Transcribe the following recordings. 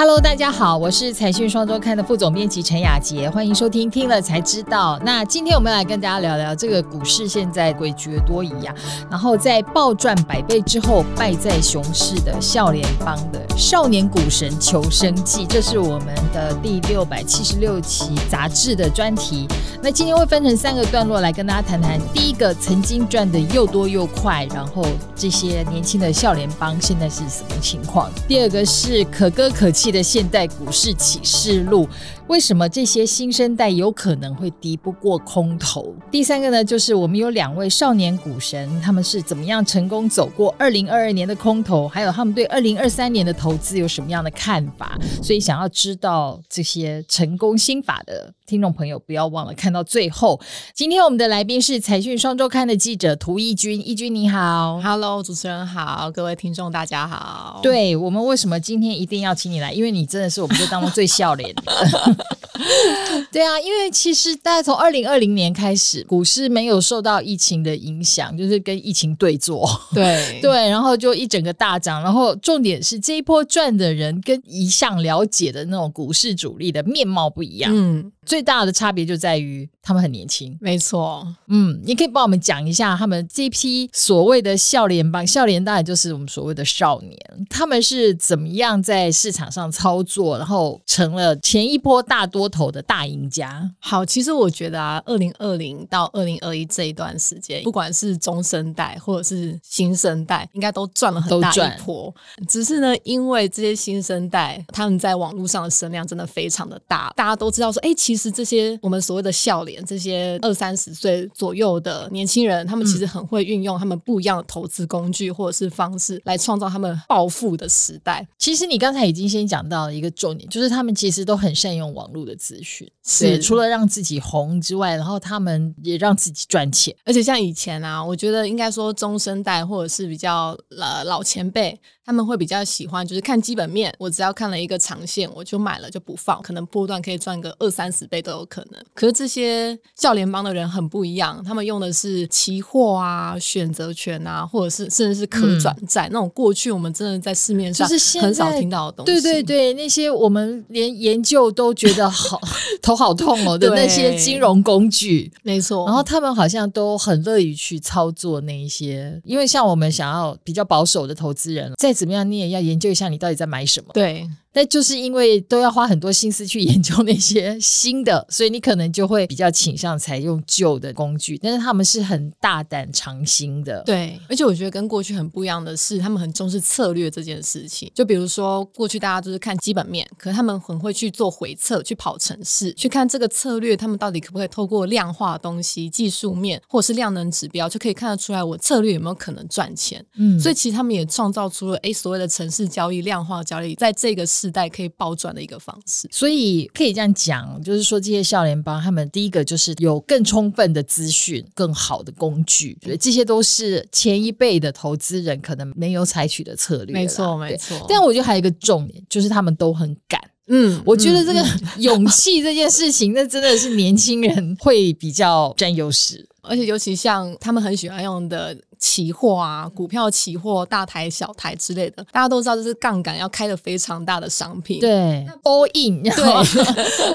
Hello，大家好，我是财讯双周刊的副总编辑陈雅洁，欢迎收听听了才知道。那今天我们来跟大家聊聊这个股市现在诡谲多疑啊，然后在暴赚百倍之后败在熊市的笑脸帮的少年股神求生记，这是我们的第六百七十六期杂志的专题。那今天会分成三个段落来跟大家谈谈，第一个曾经赚的又多又快，然后这些年轻的笑脸帮现在是什么情况？第二个是可歌可泣的现代股市启示录，为什么这些新生代有可能会敌不过空头？第三个呢，就是我们有两位少年股神，他们是怎么样成功走过二零二二年的空头，还有他们对二零二三年的投资有什么样的看法？所以想要知道这些成功心法的听众朋友，不要忘了看到最后。今天我们的来宾是财讯双周刊的记者涂义军，义军你好，Hello，主持人好，各位听众大家好。对，我们为什么今天一定要请你来？因为你真的是我们这当中最笑脸的。对啊，因为其实大概从二零二零年开始，股市没有受到疫情的影响，就是跟疫情对坐。对 对，然后就一整个大涨。然后重点是这一波赚的人跟一向了解的那种股市主力的面貌不一样。嗯，最大的差别就在于他们很年轻。没错。嗯，你可以帮我们讲一下他们这批所谓的笑脸帮，笑脸当然就是我们所谓的少年，他们是怎么样在市场上操作，然后成了前一波大多头的大赢家。好，其实我觉得啊，二零二零到二零二一这一段时间，不管是中生代或者是新生代，应该都赚了很大一波。只是呢，因为这些新生代他们在网络上的声量真的非常的大，大家都知道说，哎，其实这些我们所谓的笑脸，这些二三十岁左右的年轻人，他们其实很会运用他们不一样的投资工具或者是方式来创造他们暴富的时代。其实你刚才已经先讲到了一个重点，就是他们其实都很善用网络的资讯。是，除了让自己红之外，然后他们也让自己赚钱。而且像以前啊，我觉得应该说中生代或者是比较呃老前辈。他们会比较喜欢，就是看基本面。我只要看了一个长线，我就买了就不放，可能波段可以赚个二三十倍都有可能。可是这些教联邦的人很不一样，他们用的是期货啊、选择权啊，或者是甚至是可转债、嗯、那种过去我们真的在市面上很少听到的东西。对对对，那些我们连研究都觉得好 头好痛哦的那些金融工具，没错。然后他们好像都很乐于去操作那一些，因为像我们想要比较保守的投资人，在怎么样？你也要研究一下，你到底在买什么？对。但就是因为都要花很多心思去研究那些新的，所以你可能就会比较倾向采用旧的工具。但是他们是很大胆尝新的，对。而且我觉得跟过去很不一样的是，他们很重视策略这件事情。就比如说，过去大家都是看基本面，可是他们很会去做回测，去跑城市，去看这个策略，他们到底可不可以透过量化的东西、技术面或者是量能指标，就可以看得出来我策略有没有可能赚钱。嗯，所以其实他们也创造出了诶所谓的城市交易、量化交易，在这个时代可以暴赚的一个方式，所以可以这样讲，就是说这些校联帮他们第一个就是有更充分的资讯、更好的工具，对，这些都是前一辈的投资人可能没有采取的策略。没错，没错。但我觉得还有一个重点，就是他们都很敢。嗯，我觉得这个 勇气这件事情，那真的是年轻人会比较占优势，而且尤其像他们很喜欢用的。期货啊，股票期货，大台小台之类的，大家都知道这是杠杆要开的非常大的商品。对，all in，对，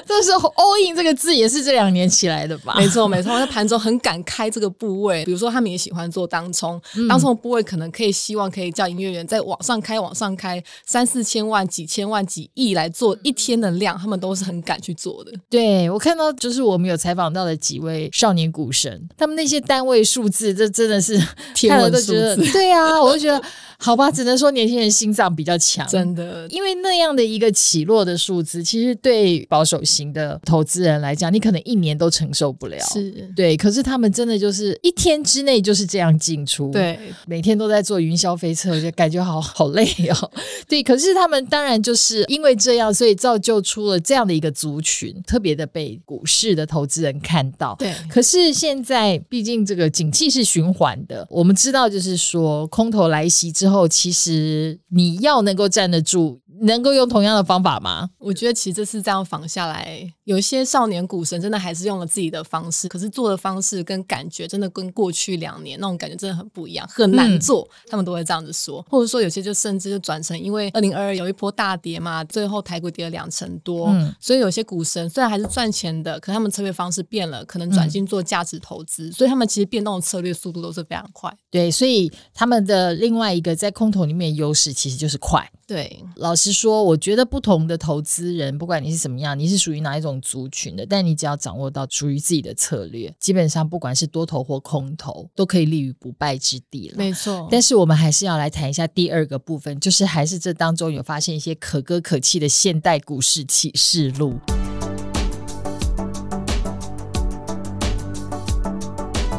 这是 all in 这个字也是这两年起来的吧？没错，没错。在盘中很敢开这个部位，比如说他们也喜欢做当冲，嗯、当冲的部位可能可以希望可以叫营业员在往上开，往上开三四千万、几千万、几亿来做一天的量，他们都是很敢去做的。对，我看到就是我们有采访到的几位少年股神，他们那些单位数字，这真的是。看了都觉得，对啊，我就觉得。好吧，只能说年轻人心脏比较强，真的。因为那样的一个起落的数字，其实对保守型的投资人来讲，你可能一年都承受不了。是，对。可是他们真的就是一天之内就是这样进出，对，每天都在做云霄飞车，就感觉好好累哦。对，可是他们当然就是因为这样，所以造就出了这样的一个族群，特别的被股市的投资人看到。对。可是现在毕竟这个景气是循环的，我我们知道就是说空头来袭。之后，其实你要能够站得住，能够用同样的方法吗？我觉得其实这次这样仿下来，有一些少年股神真的还是用了自己的方式，可是做的方式跟感觉真的跟过去两年那种感觉真的很不一样，很难做。嗯、他们都会这样子说，或者说有些就甚至就转成，因为二零二二有一波大跌嘛，最后台股跌了两成多，嗯、所以有些股神虽然还是赚钱的，可他们策略方式变了，可能转进做价值投资，嗯、所以他们其实变动的策略速度都是非常快。对，所以他们的另外一个在空头里面优势其实就是快。对，老实说，我觉得不同的投资人，不管你是什么样，你是属于哪一种族群的，但你只要掌握到属于自己的策略，基本上不管是多头或空头，都可以立于不败之地了。没错。但是我们还是要来谈一下第二个部分，就是还是这当中有发现一些可歌可泣的现代股市启示录。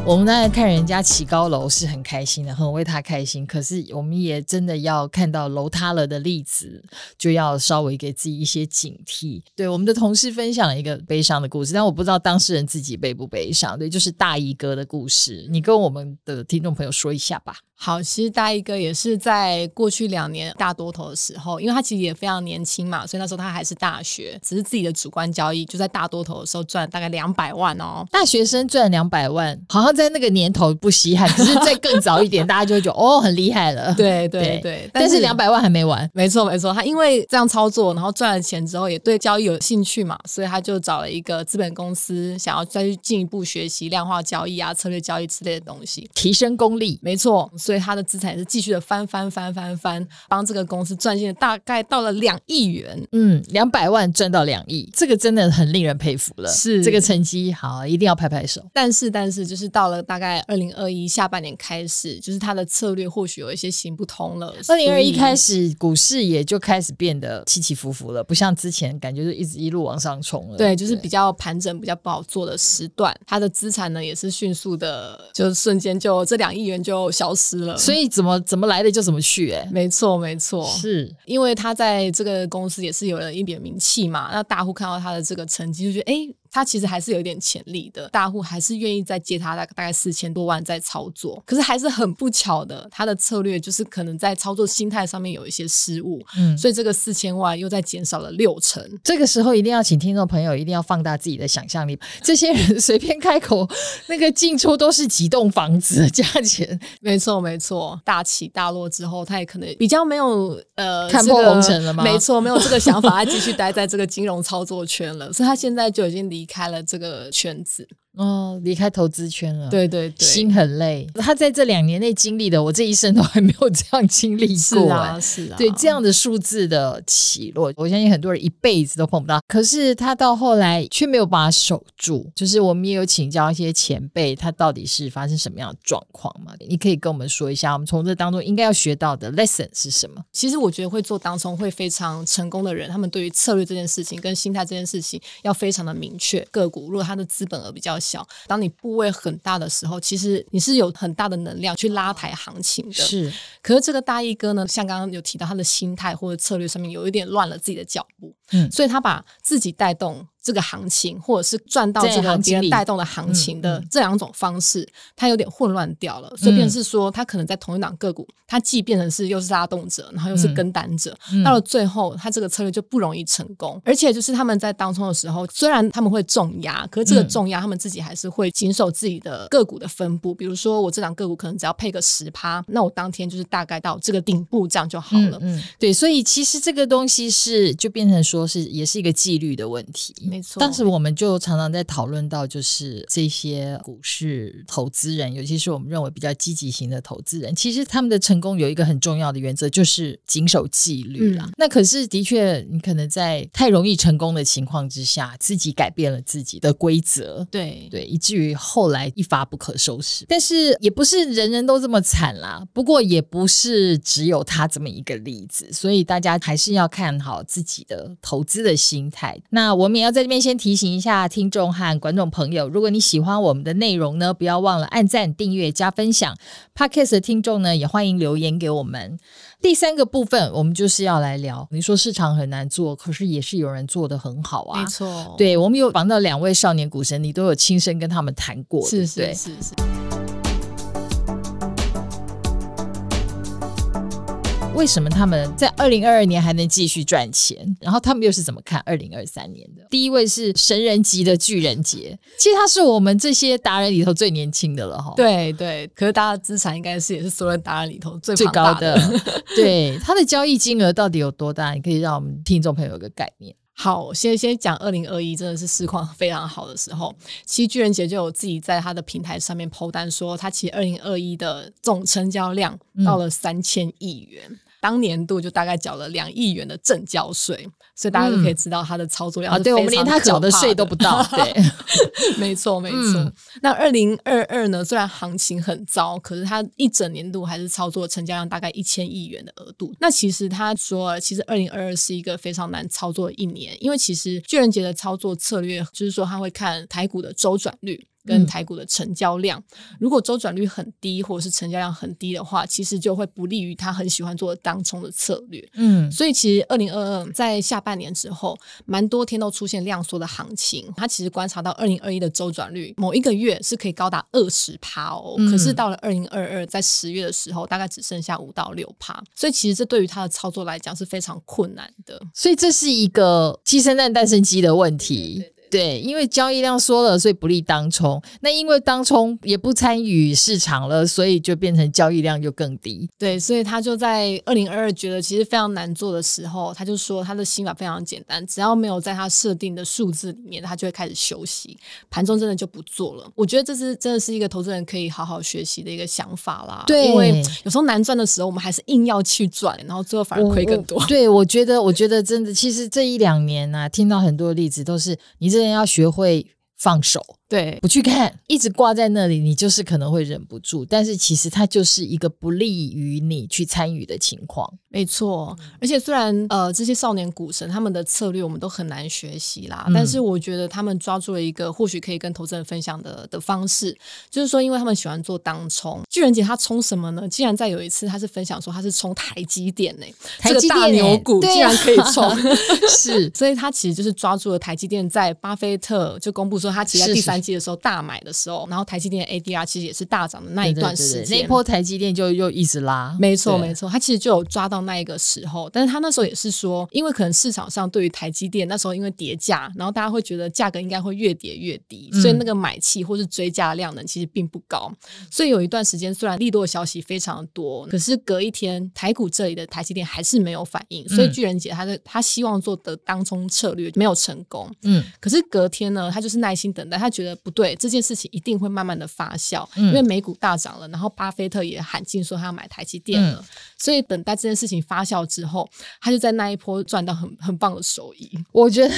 我们当然看人家起高楼是很开心的，很为他开心。可是我们也真的要看到楼塌了的例子，就要稍微给自己一些警惕。对，我们的同事分享了一个悲伤的故事，但我不知道当事人自己悲不悲伤。对，就是大衣哥的故事，你跟我们的听众朋友说一下吧。好，其实大衣哥也是在过去两年大多头的时候，因为他其实也非常年轻嘛，所以那时候他还是大学，只是自己的主观交易，就在大多头的时候赚了大概两百万哦。大学生赚两百万，好像在那个年头不稀罕，只是在更早一点，大家就会觉得哦，很厉害了。对对对，对但是两百万还没完。没错没错，他因为这样操作，然后赚了钱之后，也对交易有兴趣嘛，所以他就找了一个资本公司，想要再去进一步学习量化交易啊、策略交易之类的东西，提升功力。没错，所以他的资产也是。继续的翻翻翻翻翻，帮这个公司赚进了大概到了两亿元，嗯，两百万赚到两亿，这个真的很令人佩服了。是这个成绩好，一定要拍拍手。但是但是，就是到了大概二零二一下半年开始，就是他的策略或许有一些行不通了。二零二一开始，股市也就开始变得起起伏伏了，不像之前感觉就一直一路往上冲了。对，就是比较盘整、比较不好做的时段，他的资产呢也是迅速的，就瞬间就这两亿元就消失了。所以怎么？怎么来的就怎么去，欸，哎，没错没错，是因为他在这个公司也是有了一点名气嘛，那大户看到他的这个成绩就觉得，哎、欸。他其实还是有点潜力的，大户还是愿意再借他大大概四千多万再操作。可是还是很不巧的，他的策略就是可能在操作心态上面有一些失误，嗯，所以这个四千万又再减少了六成。这个时候一定要请听众朋友一定要放大自己的想象力，这些人 随便开口，那个进出都是几栋房子的价钱。没错没错，大起大落之后，他也可能比较没有呃看破红尘了吗？没错，没有这个想法，他继续待在这个金融操作圈了，所以他现在就已经离。离开了这个圈子。哦，离开投资圈了，对对对，心很累。他在这两年内经历的，我这一生都还没有这样经历过。是啊，是啊，对这样的数字的起落，我相信很多人一辈子都碰不到。可是他到后来却没有把它守住。就是我们也有请教一些前辈，他到底是发生什么样的状况嘛？你可以跟我们说一下，我们从这当中应该要学到的 lesson 是什么？其实我觉得会做当中会非常成功的人，他们对于策略这件事情跟心态这件事情要非常的明确。个股如果他的资本额比较小，当你部位很大的时候，其实你是有很大的能量去拉抬行情的。是，可是这个大一哥呢，像刚刚有提到，他的心态或者策略上面有一点乱了自己的脚步，嗯，所以他把自己带动。这个行情，或者是赚到这个别人带动的行情的这两种方式，他有点混乱掉了。所以，便是说，他可能在同一档个股，他既变成是又是拉动者，然后又是跟单者，到了最后，他这个策略就不容易成功。而且，就是他们在当冲的时候，虽然他们会重压，可是这个重压，他们自己还是会谨守自己的个股的分布。比如说，我这档个股可能只要配个十趴，那我当天就是大概到这个顶部，这样就好了。嗯，对。所以，其实这个东西是就变成说是也是一个纪律的问题。没错，当时我们就常常在讨论到，就是这些股市投资人，尤其是我们认为比较积极型的投资人，其实他们的成功有一个很重要的原则，就是谨守纪律啦。嗯、那可是的确，你可能在太容易成功的情况之下，自己改变了自己的规则，对对，以至于后来一发不可收拾。但是也不是人人都这么惨啦，不过也不是只有他这么一个例子，所以大家还是要看好自己的投资的心态。那我们也要在这边先提。醒一下听众和观众朋友，如果你喜欢我们的内容呢，不要忘了按赞、订阅、加分享。Podcast 的听众呢，也欢迎留言给我们。第三个部分，我们就是要来聊。你说市场很难做，可是也是有人做得很好啊。没错，对，我们有访到两位少年股神，你都有亲身跟他们谈过，是是是是。为什么他们在二零二二年还能继续赚钱？然后他们又是怎么看二零二三年的？第一位是神人级的巨人杰，其实他是我们这些达人里头最年轻的了哈。对对，可是他的资产应该是也是所有达人里头最最高的。对，他的交易金额到底有多大？你可以让我们听众朋友有个概念。好，先先讲二零二一，真的是市况非常好的时候。其实巨人杰就有自己在他的平台上面 po 单说，他其实二零二一的总成交量到了三千亿元。嗯当年度就大概缴了两亿元的正交税，所以大家都可以知道他的操作量。啊，对，我们连他缴的税都不到。对，没错，没错。嗯、那二零二二呢？虽然行情很糟，可是他一整年度还是操作成交量大概一千亿元的额度。那其实他说，其实二零二二是一个非常难操作的一年，因为其实巨人杰的操作策略就是说他会看台股的周转率。跟台股的成交量，如果周转率很低，或者是成交量很低的话，其实就会不利于他很喜欢做当冲的策略。嗯，所以其实二零二二在下半年之后，蛮多天都出现量缩的行情。他其实观察到二零二一的周转率，某一个月是可以高达二十趴哦，可是到了二零二二，在十月的时候，大概只剩下五到六趴。所以其实这对于他的操作来讲是非常困难的。所以这是一个鸡生蛋，蛋生鸡的问题。对，因为交易量缩了，所以不利当冲。那因为当冲也不参与市场了，所以就变成交易量就更低。对，所以他就在二零二二觉得其实非常难做的时候，他就说他的心法非常简单，只要没有在他设定的数字里面，他就会开始休息，盘中真的就不做了。我觉得这是真的是一个投资人可以好好学习的一个想法啦。对，因为有时候难赚的时候，我们还是硬要去赚，然后最后反而亏更多。对，我觉得，我觉得真的，其实这一两年啊，听到很多例子都是你这。要学会放手。对，不去看，一直挂在那里，你就是可能会忍不住。但是其实它就是一个不利于你去参与的情况。没错，而且虽然呃这些少年股神他们的策略我们都很难学习啦，嗯、但是我觉得他们抓住了一个或许可以跟投资人分享的的方式，就是说，因为他们喜欢做当冲。巨人姐他冲什么呢？竟然在有一次他是分享说他是冲台积电呢、欸，台积电、牛股竟然可以冲，是，所以他其实就是抓住了台积电在巴菲特就公布说他其实在第三。的时候大买的时候，然后台积电的 ADR 其实也是大涨的那一段时间，那一波台积电就又一直拉，没错没错，他其实就有抓到那一个时候，但是他那时候也是说，因为可能市场上对于台积电那时候因为跌价，然后大家会觉得价格应该会越跌越低，所以那个买气或是追价量能其实并不高，所以有一段时间虽然利多的消息非常多，可是隔一天台股这里的台积电还是没有反应，所以巨人姐他的他希望做的当冲策略没有成功，嗯，可是隔天呢，他就是耐心等待，他觉得。不对，这件事情一定会慢慢的发酵，嗯、因为美股大涨了，然后巴菲特也喊进说他要买台积电了，嗯、所以等待这件事情发酵之后，他就在那一波赚到很很棒的收益。我觉得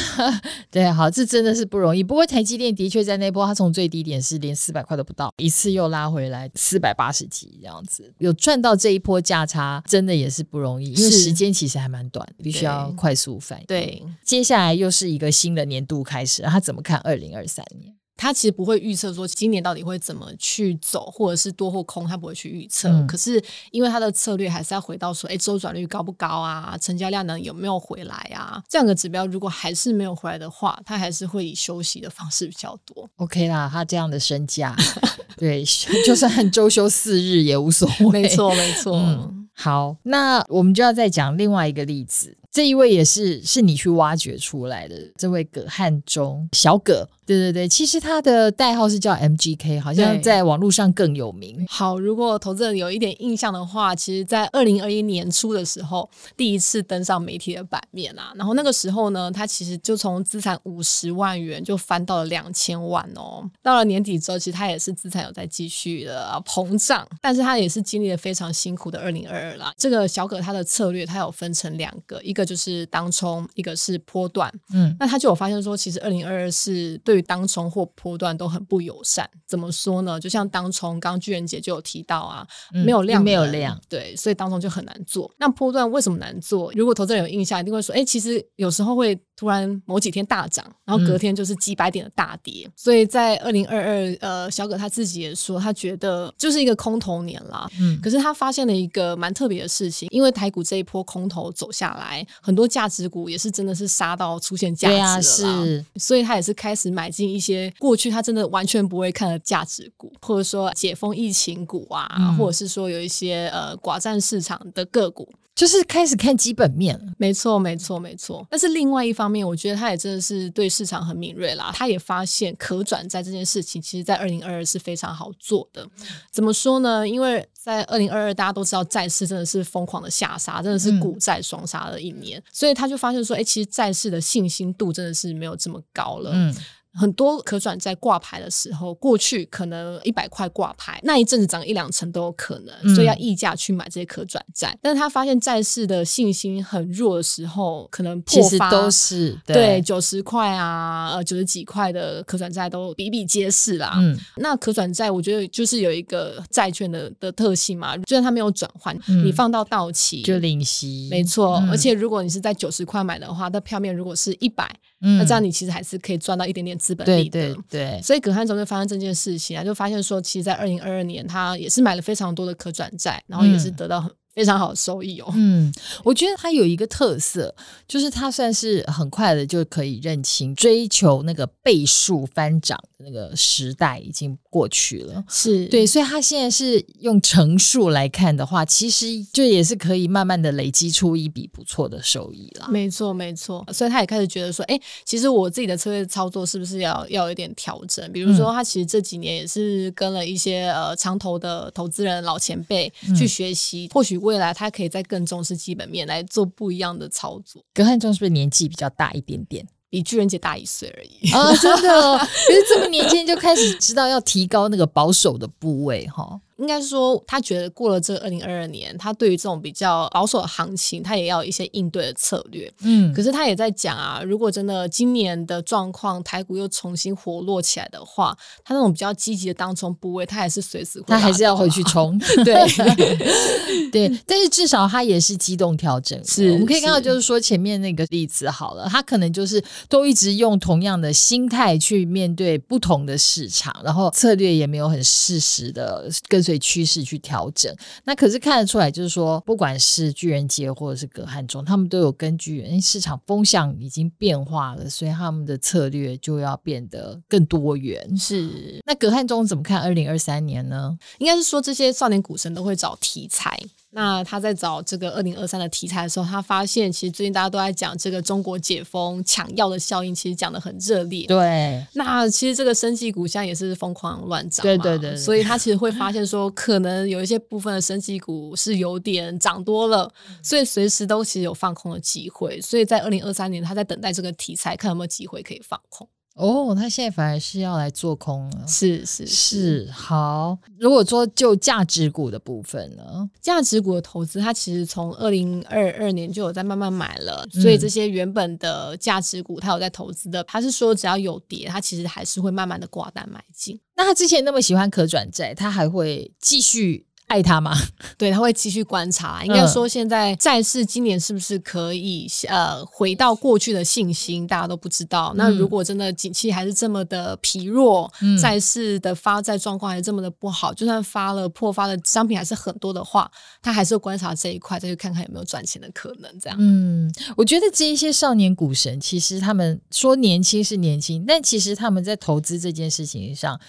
对，好，这真的是不容易。不过台积电的确在那波，他从最低点是连四百块都不到，一次又拉回来四百八十几这样子，有赚到这一波价差，真的也是不容易，因为时间其实还蛮短，必须要快速反应。对，接下来又是一个新的年度开始，他怎么看二零二三年？他其实不会预测说今年到底会怎么去走，或者是多或空，他不会去预测。嗯、可是因为他的策略还是要回到说，哎，周转率高不高啊？成交量能有没有回来啊？这样的指标如果还是没有回来的话，他还是会以休息的方式比较多。OK 啦，他这样的身价，对，就算周休四日也无所谓。没错，没错。嗯，好，那我们就要再讲另外一个例子。这一位也是是你去挖掘出来的，这位葛汉中小葛，对对对，其实他的代号是叫 MGK，好像在网络上更有名。好，如果投资人有一点印象的话，其实，在二零二一年初的时候，第一次登上媒体的版面啊，然后那个时候呢，他其实就从资产五十万元就翻到了两千万哦。到了年底之后，其实他也是资产有在继续的膨胀，但是他也是经历了非常辛苦的二零二二啦。这个小葛他的策略，他有分成两个，一个。就是当冲，一个是波段，嗯，那他就有发现说，其实二零二二是对于当冲或波段都很不友善。怎么说呢？就像当冲，刚巨人姐就有提到啊，嗯、没有量，没有量，对，所以当冲就很难做。那波段为什么难做？如果投资人有印象，一定会说，哎、欸，其实有时候会突然某几天大涨，然后隔天就是几百点的大跌。嗯、所以在二零二二，呃，小葛他自己也说，他觉得就是一个空头年啦。嗯，可是他发现了一个蛮特别的事情，因为台股这一波空头走下来。很多价值股也是真的是杀到出现价值了，啊，是，所以他也是开始买进一些过去他真的完全不会看的价值股，或者说解封疫情股啊，嗯、或者是说有一些呃寡占市场的个股。就是开始看基本面了。没错，没错，没错。但是另外一方面，我觉得他也真的是对市场很敏锐啦。他也发现可转债这件事情，其实在二零二二是非常好做的。怎么说呢？因为在二零二二，大家都知道债市真的是疯狂的下杀，真的是股债双杀的一年，嗯、所以他就发现说，哎，其实债市的信心度真的是没有这么高了。嗯。很多可转债挂牌的时候，过去可能一百块挂牌，那一阵子涨一两成都有可能，嗯、所以要溢价去买这些可转债。但是他发现债市的信心很弱的时候，可能破发都是对九十块啊，呃九十几块的可转债都比比皆是啦。嗯，那可转债我觉得就是有一个债券的的特性嘛，就算它没有转换，嗯、你放到到期就领息，没错。嗯、而且如果你是在九十块买的话，那票面如果是一百。嗯，那这样你其实还是可以赚到一点点资本利得。对对对，所以葛汉忠就发生这件事情啊，就发现说，其实，在二零二二年，他也是买了非常多的可转债，然后也是得到很。非常好的收益哦。嗯，我觉得它有一个特色，就是它算是很快的就可以认清，追求那个倍数翻涨的那个时代已经过去了。是对，所以他现在是用乘数来看的话，其实就也是可以慢慢的累积出一笔不错的收益了。没错，没错。所以他也开始觉得说，哎，其实我自己的策略操作是不是要要有点调整？比如说，他其实这几年也是跟了一些呃长投的投资人老前辈去学习，嗯、或许。未来他可以再更重视基本面来做不一样的操作。葛汉中是不是年纪比较大一点点？比巨人姐大一岁而已啊、哦！真的、哦，可是这么年轻就开始知道要提高那个保守的部位哈。应该是说，他觉得过了这二零二二年，他对于这种比较保守的行情，他也要有一些应对的策略。嗯，可是他也在讲啊，如果真的今年的状况，台股又重新活络起来的话，他那种比较积极的当冲部位，他还是随时会，他还是要回去冲。对对，但是至少他也是机动调整。是，我们可以看到，就是说前面那个例子好了，他可能就是都一直用同样的心态去面对不同的市场，然后策略也没有很适时的跟随。对趋势去调整，那可是看得出来，就是说，不管是巨人节或者是葛汉中，他们都有根据，因为市场风向已经变化了，所以他们的策略就要变得更多元。是，那葛汉中怎么看二零二三年呢？应该是说，这些少年股神都会找题材。那他在找这个二零二三的题材的时候，他发现其实最近大家都在讲这个中国解封抢药的效应，其实讲的很热烈。对，那其实这个生技股现在也是疯狂乱涨。对对对，对，所以他其实会发现说，可能有一些部分的生技股是有点涨多了，所以随时都其实有放空的机会。所以在二零二三年，他在等待这个题材，看有没有机会可以放空。哦，他现在反而是要来做空了，是是是，是好。如果说就价值股的部分呢，价值股的投资，它其实从二零二二年就有在慢慢买了，所以这些原本的价值股，它有在投资的，他是说只要有跌，它其实还是会慢慢的挂单买进。那他之前那么喜欢可转债，他还会继续？爱他吗？对，他会继续观察。应该说，现在债市今年是不是可以呃回到过去的信心？大家都不知道。嗯、那如果真的景气还是这么的疲弱，嗯、债市的发债状况还是这么的不好，就算发了破发的商品还是很多的话，他还是会观察这一块，再去看看有没有赚钱的可能。这样，嗯，我觉得这一些少年股神，其实他们说年轻是年轻，但其实他们在投资这件事情上。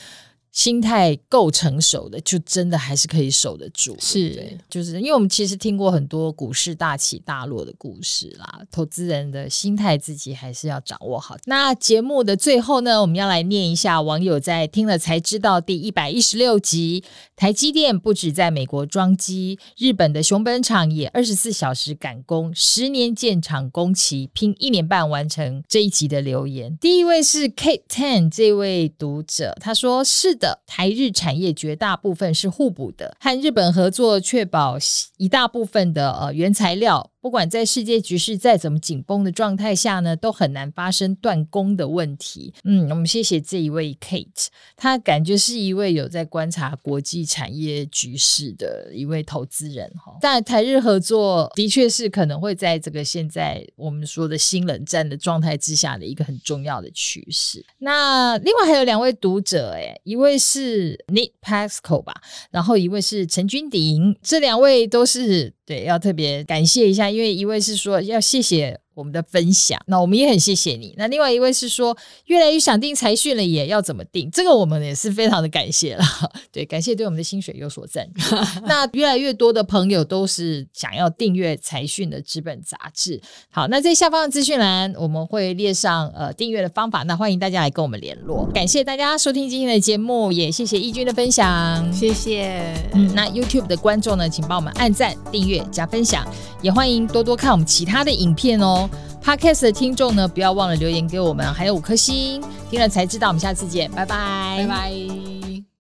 心态够成熟的，就真的还是可以守得住。是，对，就是因为我们其实听过很多股市大起大落的故事啦，投资人的心态自己还是要掌握好。那节目的最后呢，我们要来念一下网友在听了才知道第一百一十六集。台积电不止在美国装机，日本的熊本厂也二十四小时赶工，十年建厂工期拼一年半完成。这一集的留言，第一位是 Kate Ten 这位读者，他说是。的台日产业绝大部分是互补的，和日本合作确保一大部分的呃原材料。不管在世界局势再怎么紧绷的状态下呢，都很难发生断供的问题。嗯，我们谢谢这一位 Kate，他感觉是一位有在观察国际产业局势的一位投资人哈。但台日合作的确是可能会在这个现在我们说的新冷战的状态之下的一个很重要的趋势。那另外还有两位读者，诶，一位是 Nick Pasco 吧，然后一位是陈君鼎，这两位都是。对，要特别感谢一下，因为一位是说要谢谢我们的分享。那我们也很谢谢你。那另外一位是说，越来越想定财讯了，也要怎么定？这个我们也是非常的感谢了。对，感谢对我们的薪水有所赞助。那越来越多的朋友都是想要订阅财讯的纸本杂志。好，那在下方的资讯栏我们会列上呃订阅的方法。那欢迎大家来跟我们联络。感谢大家收听今天的节目，也谢谢义军的分享，谢谢。嗯，那 YouTube 的观众呢，请帮我们按赞、订阅、加分享，也欢迎多多看我们其他的影片哦。Podcast 的听众呢，不要忘了留言给我们，还有五颗星，听了才知道。我们下次见，拜拜，拜拜。